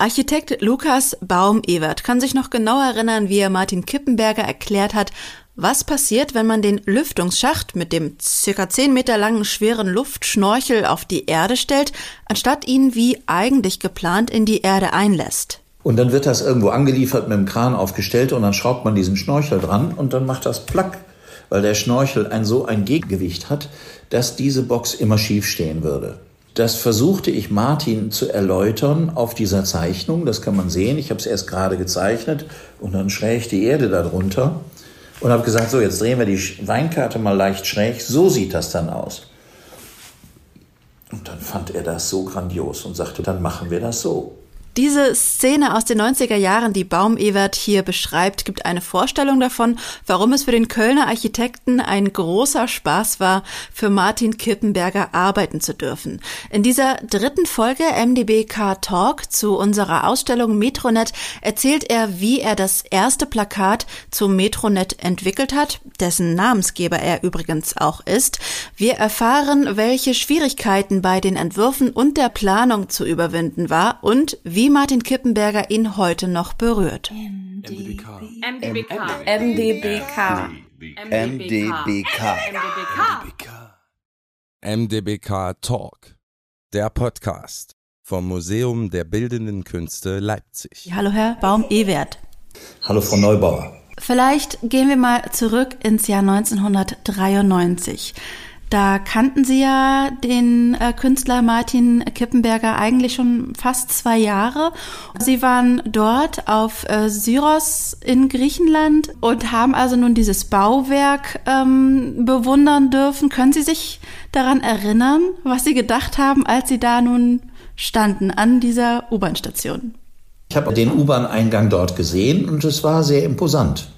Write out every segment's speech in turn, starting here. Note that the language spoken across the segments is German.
Architekt Lukas Baum-Ewert kann sich noch genau erinnern, wie er Martin Kippenberger erklärt hat, was passiert, wenn man den Lüftungsschacht mit dem circa 10 Meter langen schweren Luftschnorchel auf die Erde stellt, anstatt ihn wie eigentlich geplant in die Erde einlässt. Und dann wird das irgendwo angeliefert mit dem Kran aufgestellt und dann schraubt man diesen Schnorchel dran und dann macht das Plack, weil der Schnorchel ein so ein Gegengewicht hat, dass diese Box immer schief stehen würde. Das versuchte ich Martin zu erläutern auf dieser Zeichnung. Das kann man sehen. Ich habe es erst gerade gezeichnet und dann schräg die Erde darunter und habe gesagt, so jetzt drehen wir die Weinkarte mal leicht schräg. So sieht das dann aus. Und dann fand er das so grandios und sagte, dann machen wir das so. Diese Szene aus den 90er Jahren, die Baum-Ewert hier beschreibt, gibt eine Vorstellung davon, warum es für den Kölner Architekten ein großer Spaß war, für Martin Kippenberger arbeiten zu dürfen. In dieser dritten Folge MDBK Talk zu unserer Ausstellung Metronet erzählt er, wie er das erste Plakat zu Metronet entwickelt hat, dessen Namensgeber er übrigens auch ist. Wir erfahren, welche Schwierigkeiten bei den Entwürfen und der Planung zu überwinden war und wie wie Martin Kippenberger ihn heute noch berührt. MDBK. MDBK. MDBK. MDBK. MDBK Talk. Der Podcast vom Museum der Bildenden Künste Leipzig. Hallo Herr Baum-Ewert. Hallo Frau Neubauer. Vielleicht gehen wir mal zurück ins Jahr 1993. Da kannten Sie ja den äh, Künstler Martin Kippenberger eigentlich schon fast zwei Jahre. Sie waren dort auf äh, Syros in Griechenland und haben also nun dieses Bauwerk ähm, bewundern dürfen. Können Sie sich daran erinnern, was Sie gedacht haben, als Sie da nun standen an dieser U-Bahn-Station? Ich habe den U-Bahn-Eingang dort gesehen und es war sehr imposant.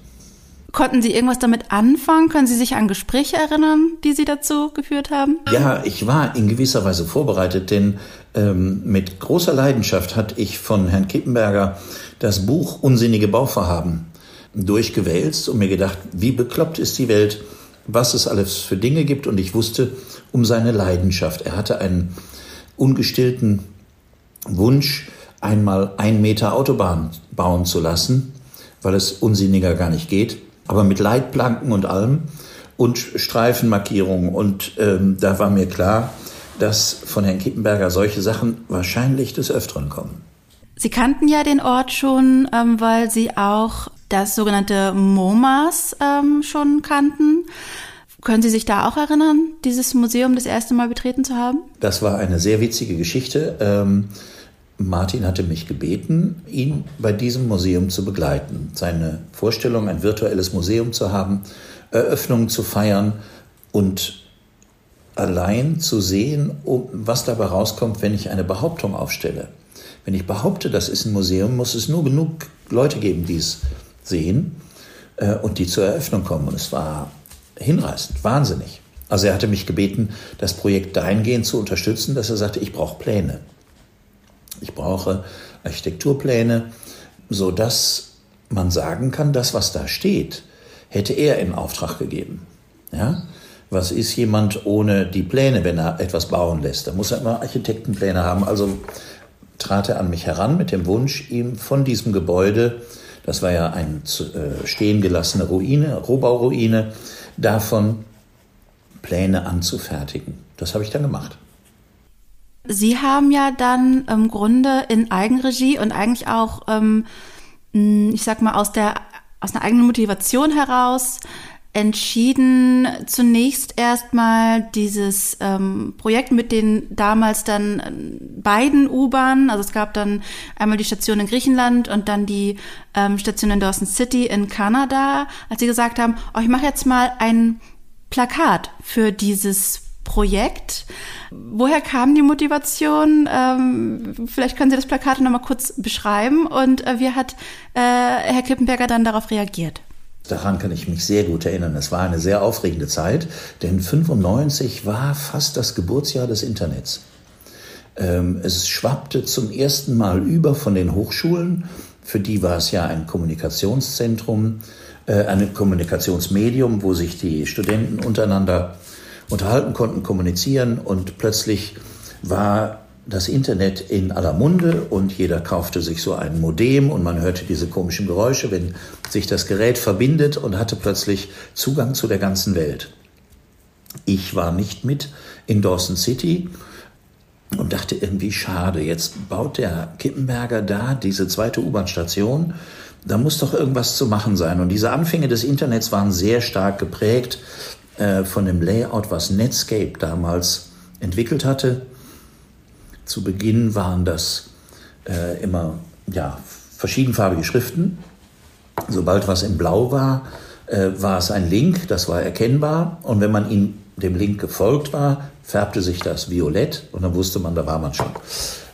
Konnten Sie irgendwas damit anfangen? Können Sie sich an Gespräche erinnern, die Sie dazu geführt haben? Ja, ich war in gewisser Weise vorbereitet, denn ähm, mit großer Leidenschaft hatte ich von Herrn Kippenberger das Buch Unsinnige Bauvorhaben durchgewälzt und mir gedacht, wie bekloppt ist die Welt, was es alles für Dinge gibt. Und ich wusste um seine Leidenschaft. Er hatte einen ungestillten Wunsch, einmal ein Meter Autobahn bauen zu lassen, weil es unsinniger gar nicht geht aber mit Leitplanken und allem und Streifenmarkierungen. Und ähm, da war mir klar, dass von Herrn Kippenberger solche Sachen wahrscheinlich des Öfteren kommen. Sie kannten ja den Ort schon, ähm, weil Sie auch das sogenannte MoMAs ähm, schon kannten. Können Sie sich da auch erinnern, dieses Museum das erste Mal betreten zu haben? Das war eine sehr witzige Geschichte. Ähm, Martin hatte mich gebeten, ihn bei diesem Museum zu begleiten. Seine Vorstellung, ein virtuelles Museum zu haben, Eröffnungen zu feiern und allein zu sehen, was dabei rauskommt, wenn ich eine Behauptung aufstelle. Wenn ich behaupte, das ist ein Museum, muss es nur genug Leute geben, die es sehen äh, und die zur Eröffnung kommen. Und es war hinreißend, wahnsinnig. Also er hatte mich gebeten, das Projekt dahingehend zu unterstützen, dass er sagte, ich brauche Pläne. Ich brauche Architekturpläne, so dass man sagen kann, das, was da steht, hätte er in Auftrag gegeben. Ja? Was ist jemand ohne die Pläne, wenn er etwas bauen lässt? Da muss er immer Architektenpläne haben. Also trat er an mich heran mit dem Wunsch, ihm von diesem Gebäude, das war ja eine äh, stehen gelassene Ruine, Rohbauruine, davon Pläne anzufertigen. Das habe ich dann gemacht. Sie haben ja dann im Grunde in Eigenregie und eigentlich auch, ähm, ich sag mal, aus der aus einer eigenen Motivation heraus entschieden, zunächst erstmal dieses ähm, Projekt mit den damals dann beiden U-Bahnen, also es gab dann einmal die Station in Griechenland und dann die ähm, Station in Dawson City in Kanada, als sie gesagt haben, oh, ich mache jetzt mal ein Plakat für dieses Projekt. Woher kam die Motivation? Ähm, vielleicht können Sie das Plakat noch mal kurz beschreiben. Und äh, wie hat äh, Herr Kippenberger dann darauf reagiert? Daran kann ich mich sehr gut erinnern. Es war eine sehr aufregende Zeit, denn 95 war fast das Geburtsjahr des Internets. Ähm, es schwappte zum ersten Mal über von den Hochschulen. Für die war es ja ein Kommunikationszentrum, äh, ein Kommunikationsmedium, wo sich die Studenten untereinander unterhalten konnten, kommunizieren und plötzlich war das Internet in aller Munde und jeder kaufte sich so ein Modem und man hörte diese komischen Geräusche, wenn sich das Gerät verbindet und hatte plötzlich Zugang zu der ganzen Welt. Ich war nicht mit in Dawson City und dachte irgendwie schade, jetzt baut der Kippenberger da diese zweite U-Bahn-Station. Da muss doch irgendwas zu machen sein. Und diese Anfänge des Internets waren sehr stark geprägt äh, von dem Layout, was Netscape damals entwickelt hatte. Zu Beginn waren das äh, immer ja, verschiedenfarbige Schriften. Sobald was in Blau war, äh, war es ein Link, das war erkennbar. Und wenn man ihm dem Link gefolgt war, färbte sich das violett und dann wusste man, da war man schon.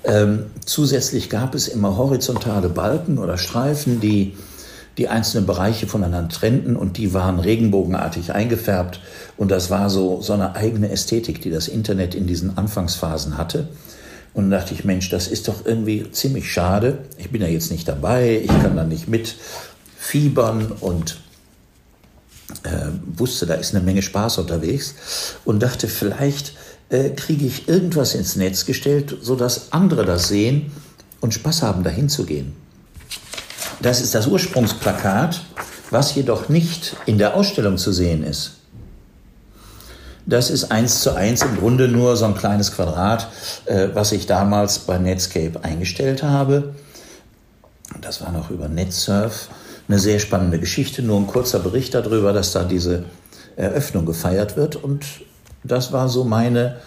Ähm, zusätzlich gab es immer horizontale Balken oder Streifen, die die einzelnen Bereiche voneinander trennten und die waren regenbogenartig eingefärbt und das war so, so eine eigene Ästhetik, die das Internet in diesen Anfangsphasen hatte. Und da dachte ich, Mensch, das ist doch irgendwie ziemlich schade. Ich bin ja jetzt nicht dabei, ich kann da nicht mit fiebern und äh, wusste, da ist eine Menge Spaß unterwegs und dachte, vielleicht äh, kriege ich irgendwas ins Netz gestellt, sodass andere das sehen und Spaß haben, dahin zu gehen. Das ist das Ursprungsplakat, was jedoch nicht in der Ausstellung zu sehen ist. Das ist eins zu eins im Grunde nur so ein kleines Quadrat, äh, was ich damals bei Netscape eingestellt habe. Das war noch über NetSurf. Eine sehr spannende Geschichte, nur ein kurzer Bericht darüber, dass da diese Eröffnung gefeiert wird. Und das war so meine,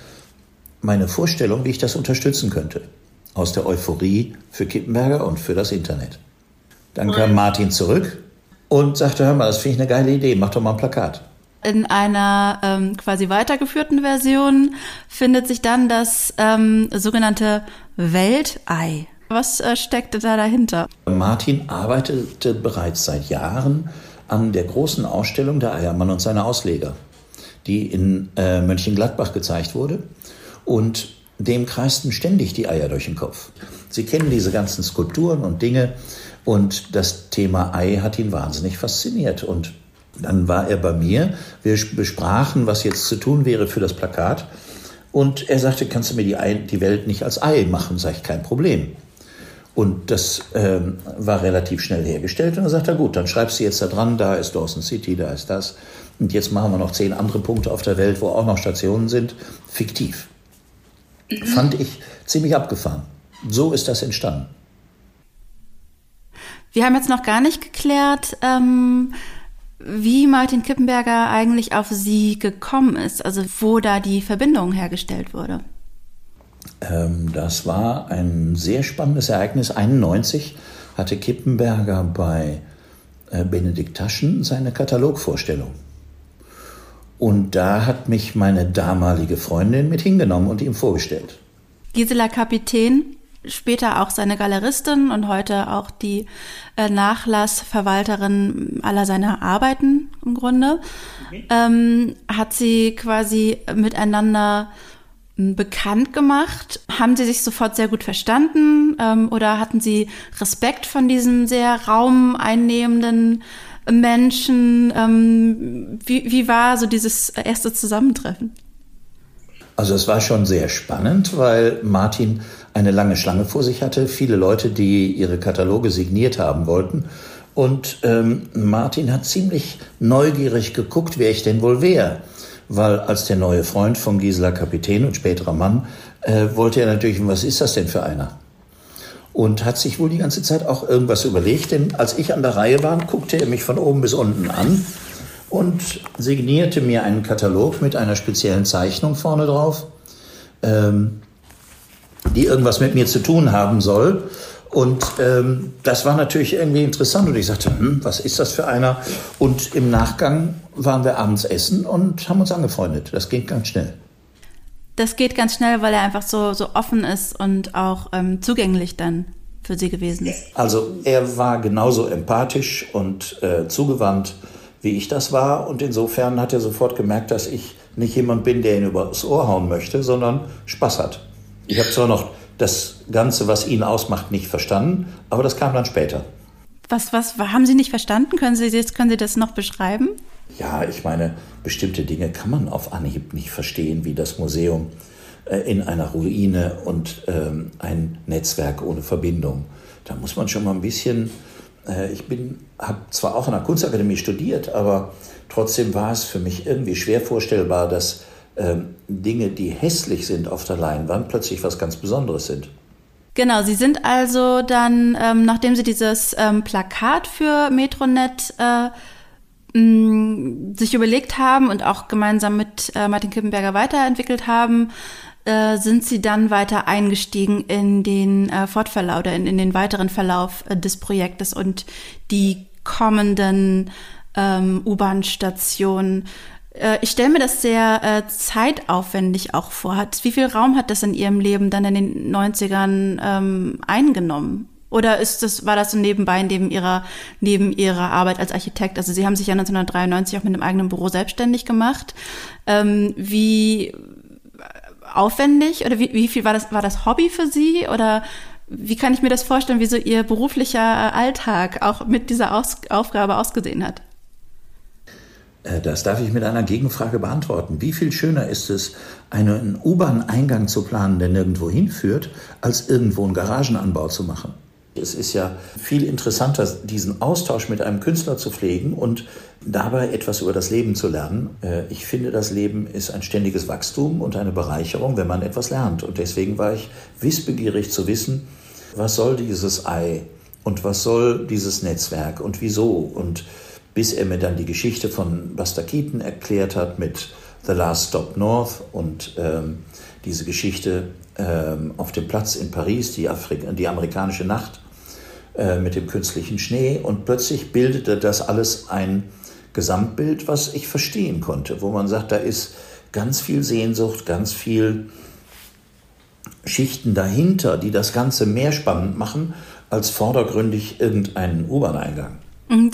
meine Vorstellung, wie ich das unterstützen könnte. Aus der Euphorie für Kippenberger und für das Internet. Dann kam Martin zurück und sagte, hör mal, das finde ich eine geile Idee, mach doch mal ein Plakat. In einer ähm, quasi weitergeführten Version findet sich dann das ähm, sogenannte Weltei. Was äh, steckte da dahinter? Martin arbeitete bereits seit Jahren an der großen Ausstellung der Eiermann und seine Ausleger, die in äh, Mönchengladbach gezeigt wurde. Und dem kreisten ständig die Eier durch den Kopf. Sie kennen diese ganzen Skulpturen und Dinge und das Thema Ei hat ihn wahnsinnig fasziniert. Und dann war er bei mir. Wir besprachen, was jetzt zu tun wäre für das Plakat. Und er sagte, kannst du mir die, Ei, die Welt nicht als Ei machen? Sag ich, kein Problem. Und das ähm, war relativ schnell hergestellt. Und dann sagt er, gut, dann schreibst du jetzt da dran, da ist Dawson City, da ist das. Und jetzt machen wir noch zehn andere Punkte auf der Welt, wo auch noch Stationen sind. Fiktiv. Mhm. Fand ich ziemlich abgefahren. So ist das entstanden. Wir haben jetzt noch gar nicht geklärt, ähm, wie Martin Kippenberger eigentlich auf Sie gekommen ist, also wo da die Verbindung hergestellt wurde. Ähm, das war ein sehr spannendes Ereignis. 91 hatte Kippenberger bei äh, Benedikt Taschen seine Katalogvorstellung. Und da hat mich meine damalige Freundin mit hingenommen und ihm vorgestellt. Gisela Kapitän später auch seine Galeristin und heute auch die äh, Nachlassverwalterin aller seiner Arbeiten im Grunde, okay. ähm, hat sie quasi miteinander hm, bekannt gemacht. Haben sie sich sofort sehr gut verstanden ähm, oder hatten sie Respekt von diesem sehr raumeinnehmenden Menschen? Ähm, wie, wie war so dieses erste Zusammentreffen? Also es war schon sehr spannend, weil Martin eine lange Schlange vor sich hatte, viele Leute, die ihre Kataloge signiert haben wollten. Und ähm, Martin hat ziemlich neugierig geguckt, wer ich denn wohl wäre. Weil als der neue Freund von Gisela Kapitän und späterer Mann äh, wollte er natürlich, was ist das denn für einer? Und hat sich wohl die ganze Zeit auch irgendwas überlegt, denn als ich an der Reihe war, guckte er mich von oben bis unten an und signierte mir einen Katalog mit einer speziellen Zeichnung vorne drauf. Ähm, die irgendwas mit mir zu tun haben soll. Und ähm, das war natürlich irgendwie interessant. Und ich sagte, hm, was ist das für einer? Und im Nachgang waren wir abends essen und haben uns angefreundet. Das ging ganz schnell. Das geht ganz schnell, weil er einfach so, so offen ist und auch ähm, zugänglich dann für Sie gewesen ist. Also er war genauso empathisch und äh, zugewandt, wie ich das war. Und insofern hat er sofort gemerkt, dass ich nicht jemand bin, der ihn übers Ohr hauen möchte, sondern Spaß hat. Ich habe zwar noch das Ganze, was ihn ausmacht, nicht verstanden, aber das kam dann später. Was, was haben Sie nicht verstanden? Können Sie, können Sie das noch beschreiben? Ja, ich meine, bestimmte Dinge kann man auf Anhieb nicht verstehen, wie das Museum äh, in einer Ruine und ähm, ein Netzwerk ohne Verbindung. Da muss man schon mal ein bisschen, äh, ich bin, habe zwar auch an der Kunstakademie studiert, aber trotzdem war es für mich irgendwie schwer vorstellbar, dass ähm, Dinge, die hässlich sind auf der Leinwand, plötzlich was ganz Besonderes sind. Genau, Sie sind also dann, ähm, nachdem Sie dieses ähm, Plakat für Metronet äh, sich überlegt haben und auch gemeinsam mit äh, Martin Kippenberger weiterentwickelt haben, äh, sind Sie dann weiter eingestiegen in den äh, Fortverlauf oder in, in den weiteren Verlauf äh, des Projektes und die kommenden ähm, U-Bahn-Stationen. Äh, ich stelle mir das sehr äh, zeitaufwendig auch vor. Hat, wie viel Raum hat das in Ihrem Leben dann in den 90ern ähm, eingenommen? Oder ist das, war das so nebenbei neben ihrer, neben ihrer Arbeit als Architekt? Also Sie haben sich ja 1993 auch mit einem eigenen Büro selbstständig gemacht. Ähm, wie aufwendig oder wie, wie viel war das, war das Hobby für Sie oder wie kann ich mir das vorstellen, wie so Ihr beruflicher Alltag auch mit dieser Aus Aufgabe ausgesehen hat? Äh, das darf ich mit einer Gegenfrage beantworten. Wie viel schöner ist es, einen U-Bahn-Eingang zu planen, der nirgendwo hinführt, als irgendwo einen Garagenanbau zu machen? Es ist ja viel interessanter, diesen Austausch mit einem Künstler zu pflegen und dabei etwas über das Leben zu lernen. Äh, ich finde, das Leben ist ein ständiges Wachstum und eine Bereicherung, wenn man etwas lernt. Und deswegen war ich wissbegierig zu wissen, was soll dieses Ei und was soll dieses Netzwerk und wieso. Und bis er mir dann die Geschichte von Buster Keaton erklärt hat mit The Last Stop North und ähm, diese Geschichte ähm, auf dem Platz in Paris, die, Afrik die amerikanische Nacht äh, mit dem künstlichen Schnee. Und plötzlich bildete das alles ein Gesamtbild, was ich verstehen konnte, wo man sagt, da ist ganz viel Sehnsucht, ganz viel Schichten dahinter, die das Ganze mehr spannend machen als vordergründig irgendeinen U-Bahn-Eingang.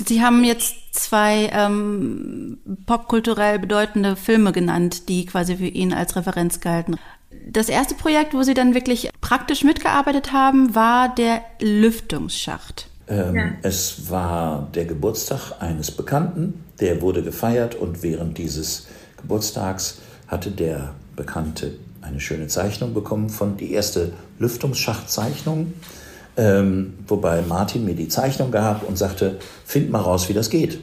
Sie haben jetzt zwei ähm, popkulturell bedeutende Filme genannt, die quasi für ihn als Referenz galten. Das erste Projekt, wo Sie dann wirklich praktisch mitgearbeitet haben, war der Lüftungsschacht. Ähm, ja. Es war der Geburtstag eines Bekannten, der wurde gefeiert und während dieses Geburtstags hatte der Bekannte eine schöne Zeichnung bekommen von die erste Lüftungsschachtzeichnung, ähm, wobei Martin mir die Zeichnung gab und sagte, find mal raus, wie das geht.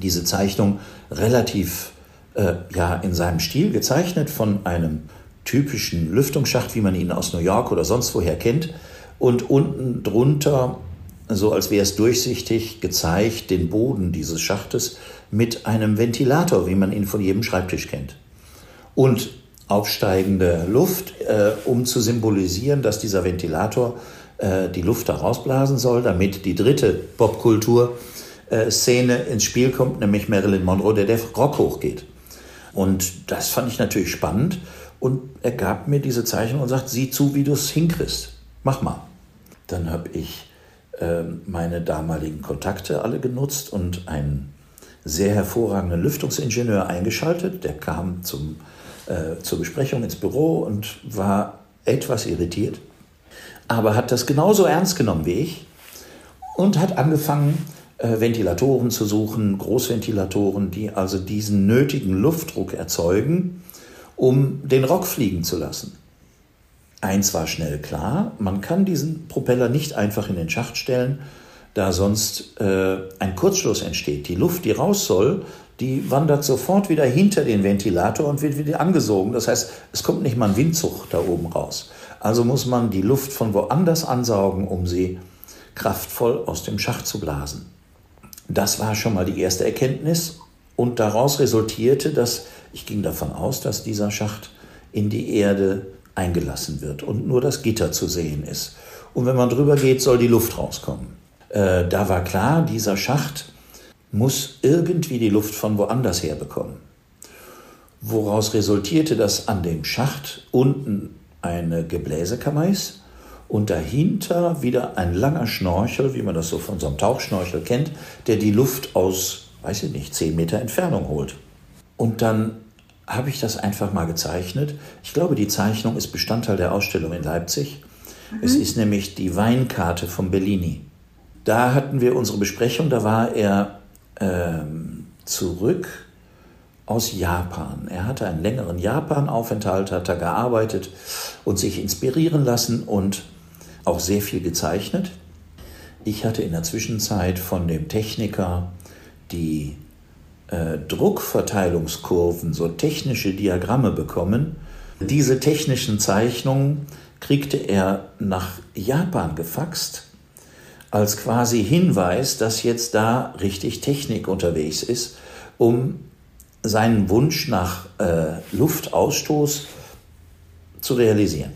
Diese Zeichnung relativ äh, ja in seinem Stil gezeichnet von einem typischen Lüftungsschacht, wie man ihn aus New York oder sonst woher kennt. Und unten drunter, so als wäre es durchsichtig, gezeigt den Boden dieses Schachtes mit einem Ventilator, wie man ihn von jedem Schreibtisch kennt. Und aufsteigende Luft, äh, um zu symbolisieren, dass dieser Ventilator äh, die Luft da rausblasen soll, damit die dritte Popkultur-Szene ins Spiel kommt, nämlich Marilyn Monroe, der der Rock hochgeht. Und das fand ich natürlich spannend. Und er gab mir diese Zeichnung und sagt, sieh zu, wie du es hinkriegst. Mach mal. Dann habe ich äh, meine damaligen Kontakte alle genutzt und einen sehr hervorragenden Lüftungsingenieur eingeschaltet. Der kam zum, äh, zur Besprechung ins Büro und war etwas irritiert, aber hat das genauso ernst genommen wie ich und hat angefangen, äh, Ventilatoren zu suchen, Großventilatoren, die also diesen nötigen Luftdruck erzeugen, um den Rock fliegen zu lassen. Eins war schnell klar, man kann diesen Propeller nicht einfach in den Schacht stellen, da sonst äh, ein Kurzschluss entsteht. Die Luft, die raus soll, die wandert sofort wieder hinter den Ventilator und wird wieder angesogen. Das heißt, es kommt nicht mal ein Windzug da oben raus. Also muss man die Luft von woanders ansaugen, um sie kraftvoll aus dem Schacht zu blasen. Das war schon mal die erste Erkenntnis und daraus resultierte, dass ich ging davon aus, dass dieser Schacht in die Erde eingelassen wird und nur das Gitter zu sehen ist. Und wenn man drüber geht, soll die Luft rauskommen. Äh, da war klar, dieser Schacht muss irgendwie die Luft von woanders her bekommen. Woraus resultierte, dass an dem Schacht unten eine Gebläsekammer ist und dahinter wieder ein langer Schnorchel, wie man das so von so einem Tauchschnorchel kennt, der die Luft aus, weiß ich nicht, zehn Meter Entfernung holt. Und dann habe ich das einfach mal gezeichnet. Ich glaube, die Zeichnung ist Bestandteil der Ausstellung in Leipzig. Mhm. Es ist nämlich die Weinkarte von Bellini. Da hatten wir unsere Besprechung, da war er ähm, zurück aus Japan. Er hatte einen längeren Japan-Aufenthalt, hat da gearbeitet und sich inspirieren lassen und auch sehr viel gezeichnet. Ich hatte in der Zwischenzeit von dem Techniker die äh, Druckverteilungskurven, so technische Diagramme bekommen. Diese technischen Zeichnungen kriegte er nach Japan gefaxt als quasi Hinweis, dass jetzt da richtig Technik unterwegs ist, um seinen Wunsch nach äh, Luftausstoß zu realisieren.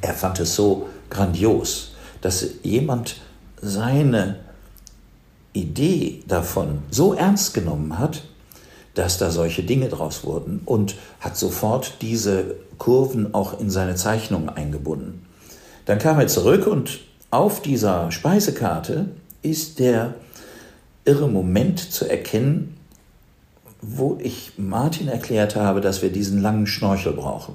Er fand es so grandios, dass jemand seine Idee davon so ernst genommen hat, dass da solche Dinge draus wurden und hat sofort diese Kurven auch in seine Zeichnungen eingebunden. Dann kam er zurück und auf dieser Speisekarte ist der irre Moment zu erkennen, wo ich Martin erklärt habe, dass wir diesen langen Schnorchel brauchen.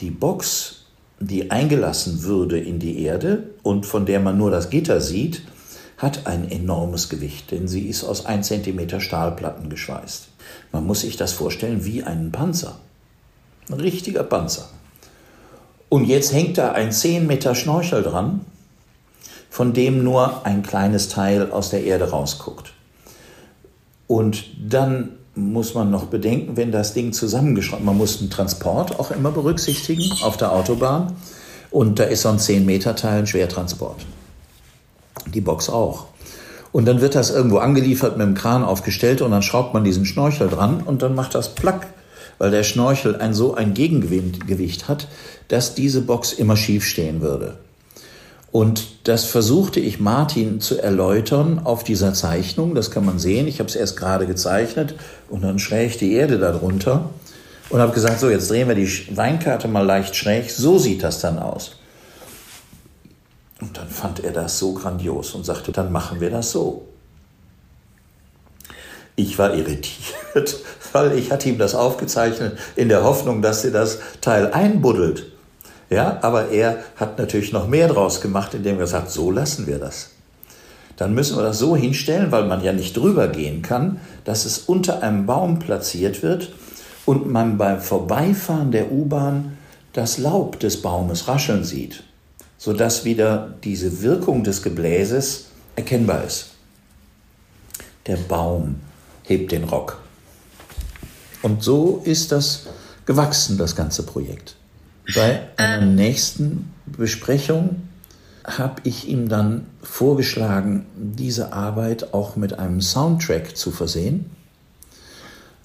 Die Box, die eingelassen würde in die Erde und von der man nur das Gitter sieht, hat ein enormes Gewicht, denn sie ist aus 1 cm Stahlplatten geschweißt. Man muss sich das vorstellen wie einen Panzer. Ein richtiger Panzer. Und jetzt hängt da ein 10 Meter Schnorchel dran, von dem nur ein kleines Teil aus der Erde rausguckt. Und dann muss man noch bedenken, wenn das Ding zusammengeschraubt, man muss den Transport auch immer berücksichtigen auf der Autobahn. Und da ist so ein 10 Meter Teil ein Schwertransport. Die Box auch. Und dann wird das irgendwo angeliefert, mit dem Kran aufgestellt und dann schraubt man diesen Schnorchel dran und dann macht das Plack, weil der Schnorchel ein so ein Gegengewicht hat, dass diese Box immer schief stehen würde. Und das versuchte ich Martin zu erläutern auf dieser Zeichnung. Das kann man sehen. Ich habe es erst gerade gezeichnet und dann schräg die Erde darunter und habe gesagt, so jetzt drehen wir die Weinkarte mal leicht schräg. So sieht das dann aus. Und dann fand er das so grandios und sagte, dann machen wir das so. Ich war irritiert, weil ich hatte ihm das aufgezeichnet in der Hoffnung, dass er das Teil einbuddelt. Ja, aber er hat natürlich noch mehr draus gemacht, indem er gesagt, so lassen wir das. Dann müssen wir das so hinstellen, weil man ja nicht drüber gehen kann, dass es unter einem Baum platziert wird und man beim Vorbeifahren der U-Bahn das Laub des Baumes rascheln sieht, sodass wieder diese Wirkung des Gebläses erkennbar ist. Der Baum hebt den Rock. Und so ist das gewachsen, das ganze Projekt. Bei einer ähm. nächsten Besprechung habe ich ihm dann vorgeschlagen, diese Arbeit auch mit einem Soundtrack zu versehen.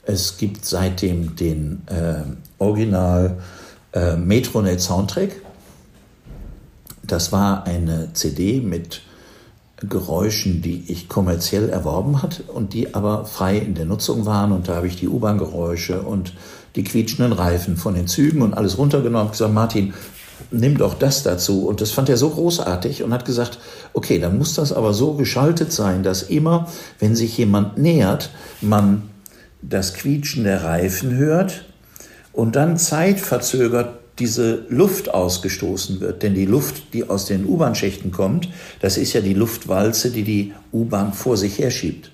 Es gibt seitdem den äh, Original äh, Metronet Soundtrack. Das war eine CD mit Geräuschen, die ich kommerziell erworben hatte und die aber frei in der Nutzung waren. Und da habe ich die U-Bahn-Geräusche und die quietschenden Reifen von den Zügen und alles runtergenommen und gesagt, Martin, nimm doch das dazu. Und das fand er so großartig und hat gesagt, okay, dann muss das aber so geschaltet sein, dass immer, wenn sich jemand nähert, man das Quietschen der Reifen hört und dann zeitverzögert diese Luft ausgestoßen wird. Denn die Luft, die aus den U-Bahn-Schächten kommt, das ist ja die Luftwalze, die die U-Bahn vor sich herschiebt.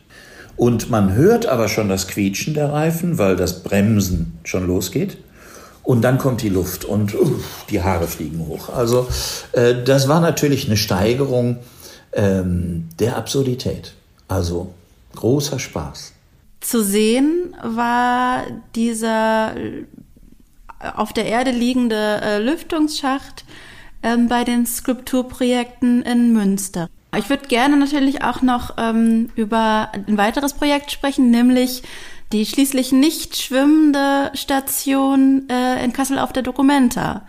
Und man hört aber schon das Quietschen der Reifen, weil das Bremsen schon losgeht. Und dann kommt die Luft und uh, die Haare fliegen hoch. Also äh, das war natürlich eine Steigerung ähm, der Absurdität. Also großer Spaß. Zu sehen war dieser auf der Erde liegende äh, Lüftungsschacht ähm, bei den Skulpturprojekten in Münster. Ich würde gerne natürlich auch noch ähm, über ein weiteres Projekt sprechen, nämlich die schließlich nicht schwimmende Station äh, in Kassel auf der Documenta.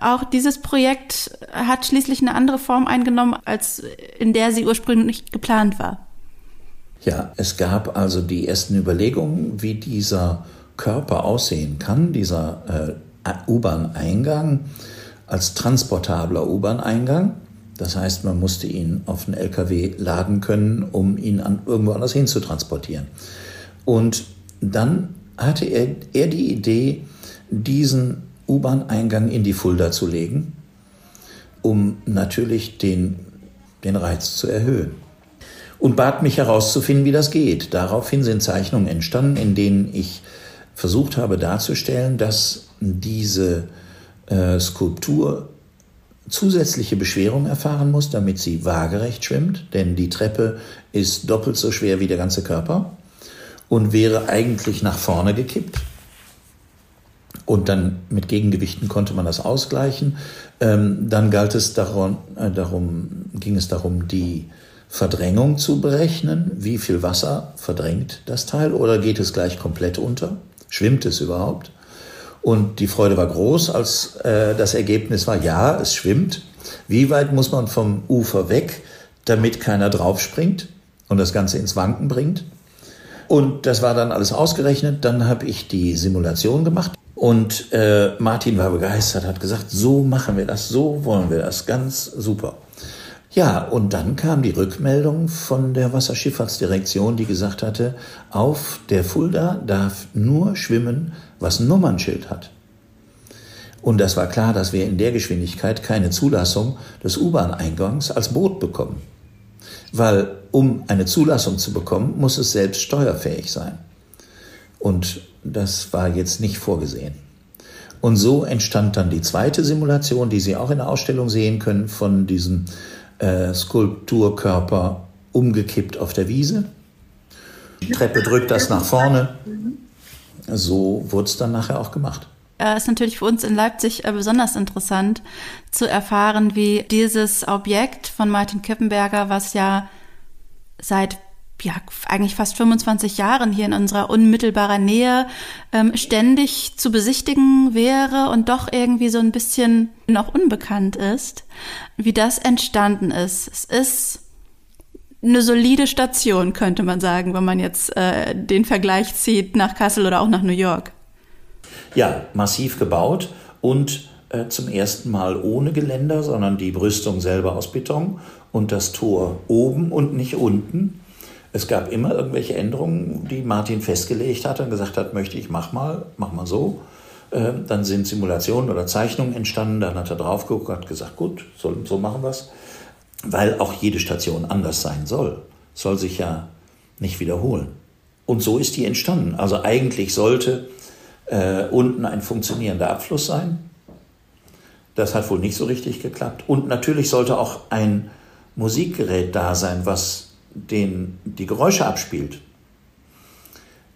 Auch dieses Projekt hat schließlich eine andere Form eingenommen, als in der sie ursprünglich geplant war. Ja, es gab also die ersten Überlegungen, wie dieser Körper aussehen kann, dieser äh, U-Bahn-Eingang als transportabler U-Bahn-Eingang. Das heißt, man musste ihn auf einen LKW laden können, um ihn an, irgendwo anders hin zu transportieren. Und dann hatte er, er die Idee, diesen U-Bahn-Eingang in die Fulda zu legen, um natürlich den, den Reiz zu erhöhen. und bat mich herauszufinden, wie das geht. Daraufhin sind Zeichnungen entstanden, in denen ich versucht habe darzustellen, dass diese äh, Skulptur zusätzliche Beschwerung erfahren muss, damit sie waagerecht schwimmt, denn die Treppe ist doppelt so schwer wie der ganze Körper und wäre eigentlich nach vorne gekippt. Und dann mit Gegengewichten konnte man das ausgleichen. Ähm, dann galt es darum, äh, darum, ging es darum, die Verdrängung zu berechnen. Wie viel Wasser verdrängt das Teil oder geht es gleich komplett unter? Schwimmt es überhaupt? Und die Freude war groß, als äh, das Ergebnis war, ja, es schwimmt. Wie weit muss man vom Ufer weg, damit keiner draufspringt und das Ganze ins Wanken bringt? Und das war dann alles ausgerechnet. Dann habe ich die Simulation gemacht. Und äh, Martin war begeistert, hat gesagt, so machen wir das, so wollen wir das, ganz super. Ja, und dann kam die Rückmeldung von der Wasserschifffahrtsdirektion, die gesagt hatte, auf der Fulda darf nur schwimmen, was ein Nummernschild hat. Und das war klar, dass wir in der Geschwindigkeit keine Zulassung des U-Bahn-Eingangs als Boot bekommen. Weil um eine Zulassung zu bekommen, muss es selbst steuerfähig sein. Und das war jetzt nicht vorgesehen. Und so entstand dann die zweite Simulation, die Sie auch in der Ausstellung sehen können, von diesem äh, Skulpturkörper umgekippt auf der Wiese. Die Treppe drückt das nach vorne. So wurde es dann nachher auch gemacht. Es ist natürlich für uns in Leipzig äh, besonders interessant zu erfahren, wie dieses Objekt von Martin Kippenberger, was ja seit ja, eigentlich fast 25 Jahren hier in unserer unmittelbarer Nähe ähm, ständig zu besichtigen wäre und doch irgendwie so ein bisschen noch unbekannt ist, wie das entstanden ist. Es ist eine solide Station, könnte man sagen, wenn man jetzt äh, den Vergleich zieht nach Kassel oder auch nach New York. Ja, massiv gebaut und äh, zum ersten Mal ohne Geländer, sondern die Brüstung selber aus Beton und das Tor oben und nicht unten es gab immer irgendwelche Änderungen, die Martin festgelegt hat und gesagt hat, möchte ich, mach mal, mach mal so. Ähm, dann sind Simulationen oder Zeichnungen entstanden, dann hat er drauf geguckt und hat gesagt, gut, so, so machen wir es. Weil auch jede Station anders sein soll. Soll sich ja nicht wiederholen. Und so ist die entstanden. Also eigentlich sollte äh, unten ein funktionierender Abfluss sein. Das hat wohl nicht so richtig geklappt. Und natürlich sollte auch ein Musikgerät da sein, was den, die Geräusche abspielt,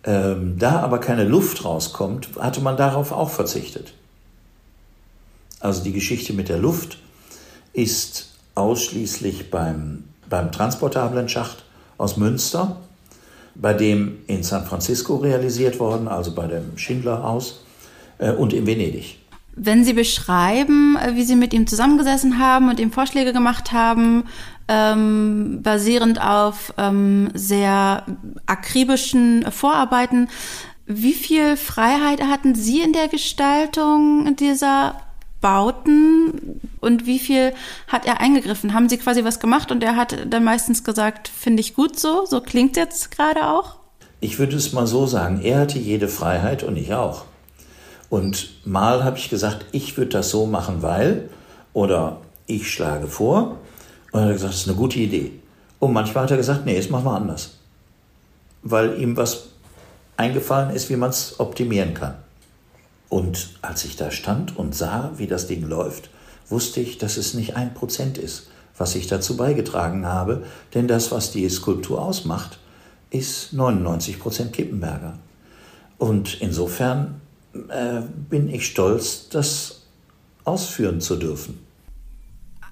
ähm, da aber keine Luft rauskommt, hatte man darauf auch verzichtet. Also die Geschichte mit der Luft ist ausschließlich beim, beim transportablen Schacht aus Münster, bei dem in San Francisco realisiert worden, also bei dem Schindlerhaus äh, und in Venedig. Wenn Sie beschreiben, äh, wie Sie mit ihm zusammengesessen haben und ihm Vorschläge gemacht haben, ähm, basierend auf ähm, sehr akribischen Vorarbeiten. Wie viel Freiheit hatten Sie in der Gestaltung dieser Bauten und wie viel hat er eingegriffen? Haben Sie quasi was gemacht und er hat dann meistens gesagt, finde ich gut so? So klingt jetzt gerade auch? Ich würde es mal so sagen, er hatte jede Freiheit und ich auch. Und mal habe ich gesagt, ich würde das so machen, weil oder ich schlage vor und er hat gesagt, das ist eine gute Idee. Und manchmal hat er gesagt, nee, jetzt machen wir anders. Weil ihm was eingefallen ist, wie man es optimieren kann. Und als ich da stand und sah, wie das Ding läuft, wusste ich, dass es nicht ein Prozent ist, was ich dazu beigetragen habe. Denn das, was die Skulptur ausmacht, ist 99 Prozent Kippenberger. Und insofern äh, bin ich stolz, das ausführen zu dürfen.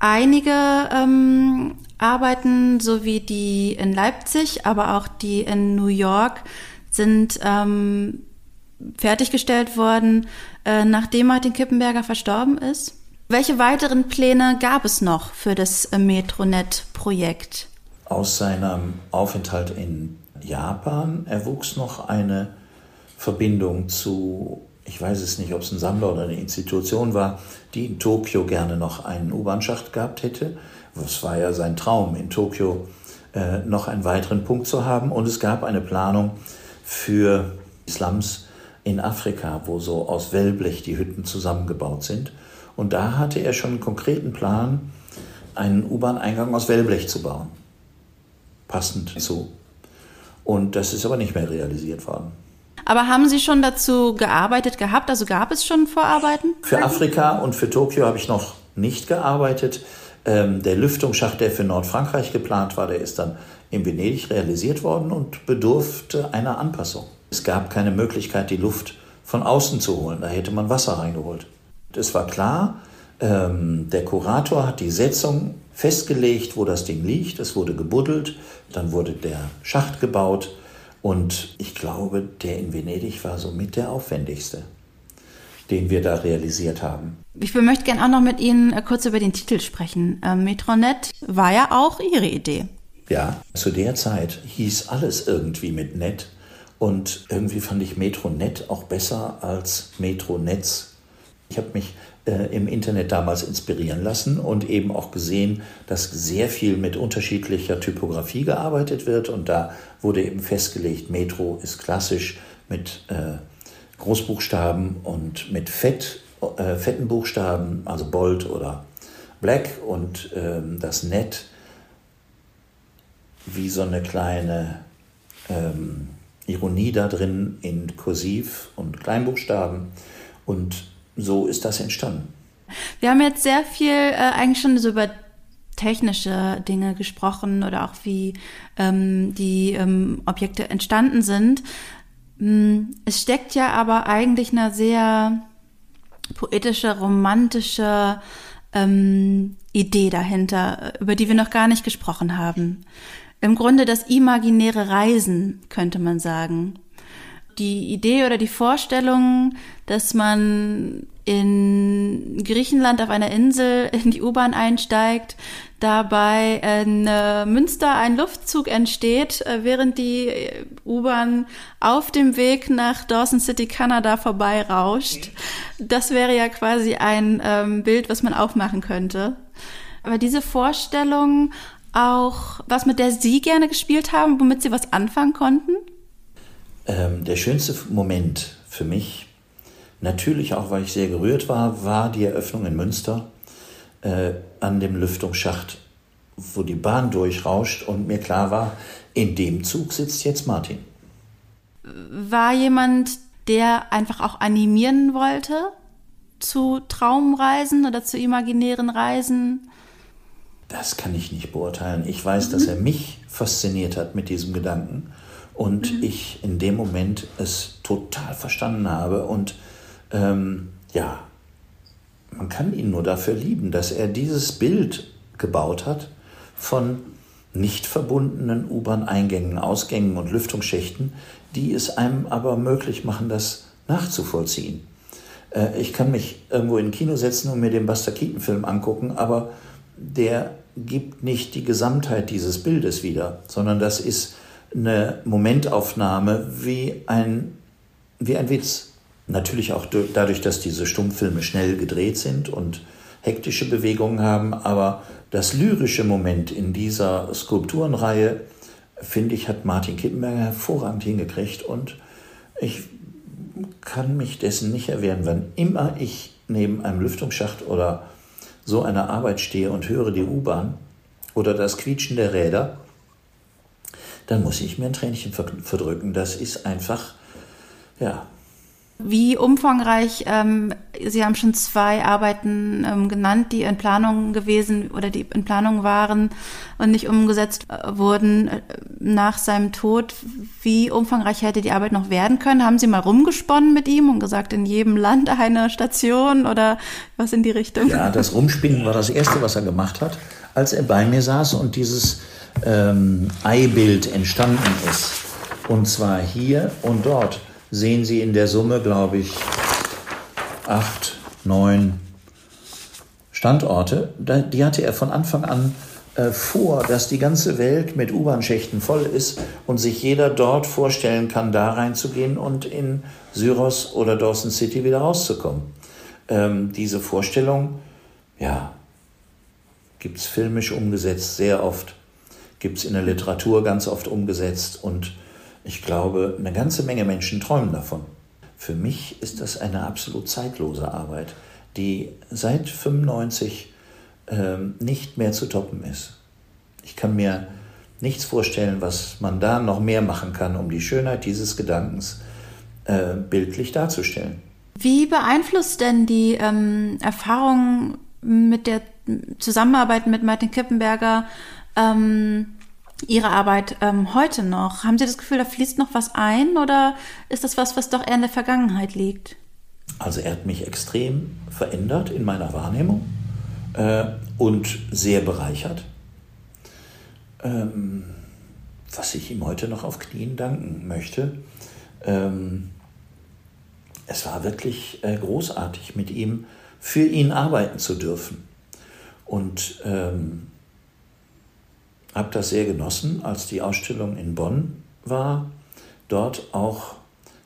Einige ähm, Arbeiten, so wie die in Leipzig, aber auch die in New York, sind ähm, fertiggestellt worden, äh, nachdem Martin Kippenberger verstorben ist. Welche weiteren Pläne gab es noch für das äh, Metronet-Projekt? Aus seinem Aufenthalt in Japan erwuchs noch eine Verbindung zu ich weiß es nicht, ob es ein Sammler oder eine Institution war, die in Tokio gerne noch einen U-Bahn-Schacht gehabt hätte. Das war ja sein Traum, in Tokio äh, noch einen weiteren Punkt zu haben. Und es gab eine Planung für Slums in Afrika, wo so aus Wellblech die Hütten zusammengebaut sind. Und da hatte er schon einen konkreten Plan, einen U-Bahn-Eingang aus Wellblech zu bauen. passend zu. Und das ist aber nicht mehr realisiert worden. Aber haben Sie schon dazu gearbeitet gehabt? Also gab es schon Vorarbeiten? Für Afrika und für Tokio habe ich noch nicht gearbeitet. Ähm, der Lüftungsschacht, der für Nordfrankreich geplant war, der ist dann in Venedig realisiert worden und bedurfte einer Anpassung. Es gab keine Möglichkeit, die Luft von außen zu holen. Da hätte man Wasser reingeholt. Es war klar, ähm, der Kurator hat die Setzung festgelegt, wo das Ding liegt. Es wurde gebuddelt, dann wurde der Schacht gebaut und ich glaube, der in Venedig war somit der aufwendigste, den wir da realisiert haben. Ich möchte gerne auch noch mit Ihnen äh, kurz über den Titel sprechen. Ähm, Metronet war ja auch Ihre Idee. Ja, zu der Zeit hieß alles irgendwie mit Net. Und irgendwie fand ich Metronet auch besser als Metronetz. Ich habe mich äh, im Internet damals inspirieren lassen und eben auch gesehen, dass sehr viel mit unterschiedlicher Typografie gearbeitet wird. Und da wurde eben festgelegt, Metro ist klassisch mit äh, Großbuchstaben und mit Fett, äh, fetten Buchstaben, also Bold oder Black und ähm, das Net wie so eine kleine ähm, Ironie da drin in Kursiv und Kleinbuchstaben. Und so ist das entstanden. Wir haben jetzt sehr viel äh, eigentlich schon so über technische Dinge gesprochen oder auch wie ähm, die ähm, Objekte entstanden sind. Mm, es steckt ja aber eigentlich eine sehr poetische, romantische ähm, Idee dahinter, über die wir noch gar nicht gesprochen haben. Im Grunde das imaginäre Reisen, könnte man sagen. Die Idee oder die Vorstellung, dass man in Griechenland auf einer Insel in die U-Bahn einsteigt, dabei in äh, Münster ein Luftzug entsteht, äh, während die U-Bahn auf dem Weg nach Dawson City, Kanada vorbeirauscht. Das wäre ja quasi ein ähm, Bild, was man aufmachen könnte. Aber diese Vorstellung auch was, mit der Sie gerne gespielt haben, womit Sie was anfangen konnten? Ähm, der schönste Moment für mich, natürlich auch, weil ich sehr gerührt war, war die Eröffnung in Münster äh, an dem Lüftungsschacht, wo die Bahn durchrauscht und mir klar war, in dem Zug sitzt jetzt Martin. War jemand, der einfach auch animieren wollte zu Traumreisen oder zu imaginären Reisen? Das kann ich nicht beurteilen. Ich weiß, mhm. dass er mich fasziniert hat mit diesem Gedanken und mhm. ich in dem Moment es total verstanden habe. Und ähm, ja, man kann ihn nur dafür lieben, dass er dieses Bild gebaut hat von nicht verbundenen U-Bahn-Eingängen, Ausgängen und Lüftungsschächten, die es einem aber möglich machen, das nachzuvollziehen. Äh, ich kann mich irgendwo in ein Kino setzen und mir den Buster Keaton-Film angucken, aber der gibt nicht die Gesamtheit dieses Bildes wieder, sondern das ist eine Momentaufnahme wie ein, wie ein Witz. Natürlich auch dadurch, dass diese Stummfilme schnell gedreht sind und hektische Bewegungen haben, aber das lyrische Moment in dieser Skulpturenreihe, finde ich, hat Martin Kippenberger hervorragend hingekriegt und ich kann mich dessen nicht erwehren, wann immer ich neben einem Lüftungsschacht oder so einer Arbeit stehe und höre die U-Bahn oder das Quietschen der Räder, dann muss ich mir ein Tränchen verdrücken. Das ist einfach, ja, wie umfangreich, ähm, Sie haben schon zwei Arbeiten ähm, genannt, die in Planung gewesen oder die in Planung waren und nicht umgesetzt äh, wurden äh, nach seinem Tod. Wie umfangreich hätte die Arbeit noch werden können? Haben Sie mal rumgesponnen mit ihm und gesagt, in jedem Land eine Station oder was in die Richtung? Ja, das Rumspinnen war das Erste, was er gemacht hat, als er bei mir saß und dieses ähm, Eibild entstanden ist. Und zwar hier und dort sehen Sie in der Summe, glaube ich, acht, neun Standorte. Die hatte er von Anfang an äh, vor, dass die ganze Welt mit U-Bahn-Schächten voll ist und sich jeder dort vorstellen kann, da reinzugehen und in Syros oder Dawson City wieder rauszukommen. Ähm, diese Vorstellung, ja, gibt es filmisch umgesetzt, sehr oft, gibt es in der Literatur ganz oft umgesetzt und ich glaube, eine ganze Menge Menschen träumen davon. Für mich ist das eine absolut zeitlose Arbeit, die seit 95 ähm, nicht mehr zu toppen ist. Ich kann mir nichts vorstellen, was man da noch mehr machen kann, um die Schönheit dieses Gedankens äh, bildlich darzustellen. Wie beeinflusst denn die ähm, Erfahrung mit der Zusammenarbeit mit Martin Kippenberger ähm, Ihre Arbeit ähm, heute noch? Haben Sie das Gefühl, da fließt noch was ein oder ist das was, was doch eher in der Vergangenheit liegt? Also er hat mich extrem verändert in meiner Wahrnehmung äh, und sehr bereichert. Ähm, was ich ihm heute noch auf Knien danken möchte. Ähm, es war wirklich äh, großartig, mit ihm für ihn arbeiten zu dürfen. Und ähm, habe das sehr genossen, als die Ausstellung in Bonn war, dort auch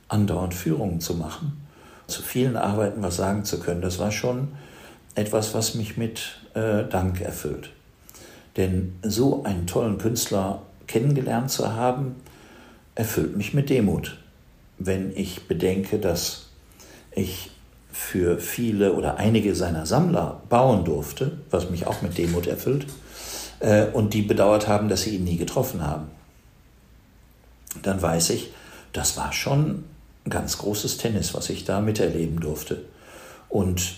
andauernd Führungen zu machen, zu vielen Arbeiten was sagen zu können. Das war schon etwas, was mich mit äh, Dank erfüllt. Denn so einen tollen Künstler kennengelernt zu haben, erfüllt mich mit Demut. Wenn ich bedenke, dass ich für viele oder einige seiner Sammler bauen durfte, was mich auch mit Demut erfüllt, äh, und die bedauert haben, dass sie ihn nie getroffen haben, dann weiß ich, das war schon ganz großes Tennis, was ich da miterleben durfte. Und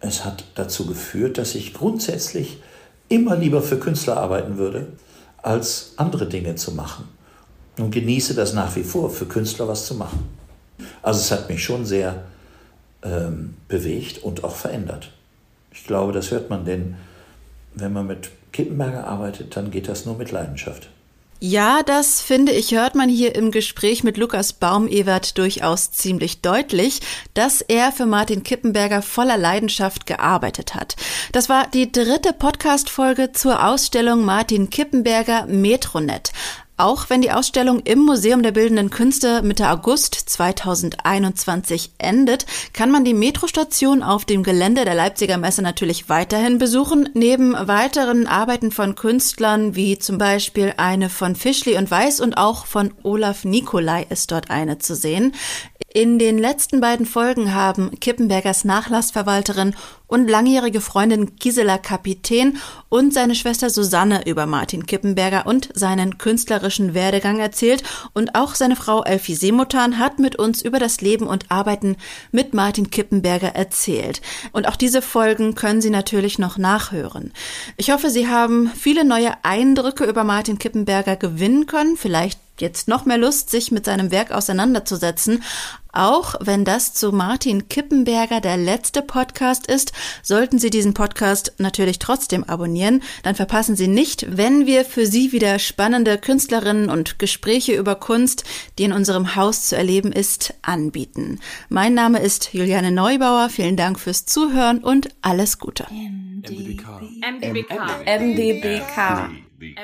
es hat dazu geführt, dass ich grundsätzlich immer lieber für Künstler arbeiten würde, als andere Dinge zu machen. Und genieße das nach wie vor, für Künstler was zu machen. Also es hat mich schon sehr ähm, bewegt und auch verändert. Ich glaube, das hört man, denn wenn man mit Kippenberger arbeitet, dann geht das nur mit Leidenschaft. Ja, das finde ich, hört man hier im Gespräch mit Lukas Baumewert durchaus ziemlich deutlich, dass er für Martin Kippenberger voller Leidenschaft gearbeitet hat. Das war die dritte Podcast-Folge zur Ausstellung Martin Kippenberger Metronet. Auch wenn die Ausstellung im Museum der Bildenden Künste Mitte August 2021 endet, kann man die Metrostation auf dem Gelände der Leipziger Messe natürlich weiterhin besuchen. Neben weiteren Arbeiten von Künstlern wie zum Beispiel eine von Fischli und Weiß und auch von Olaf Nikolai ist dort eine zu sehen. In den letzten beiden Folgen haben Kippenbergers Nachlassverwalterin und langjährige Freundin Gisela Kapitän und seine Schwester Susanne über Martin Kippenberger und seinen künstlerischen Werdegang erzählt und auch seine Frau Elfie Seemutan hat mit uns über das Leben und Arbeiten mit Martin Kippenberger erzählt. Und auch diese Folgen können Sie natürlich noch nachhören. Ich hoffe, Sie haben viele neue Eindrücke über Martin Kippenberger gewinnen können, vielleicht jetzt noch mehr Lust, sich mit seinem Werk auseinanderzusetzen. Auch wenn das zu Martin Kippenberger der letzte Podcast ist, sollten Sie diesen Podcast natürlich trotzdem abonnieren. Dann verpassen Sie nicht, wenn wir für Sie wieder spannende Künstlerinnen und Gespräche über Kunst, die in unserem Haus zu erleben ist, anbieten. Mein Name ist Juliane Neubauer. Vielen Dank fürs Zuhören und alles Gute. MDBK. MDBK. MDBK.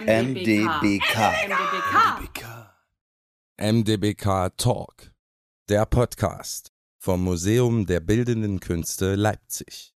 MDBK. MDBK. MDBK Talk, der Podcast vom Museum der Bildenden Künste Leipzig.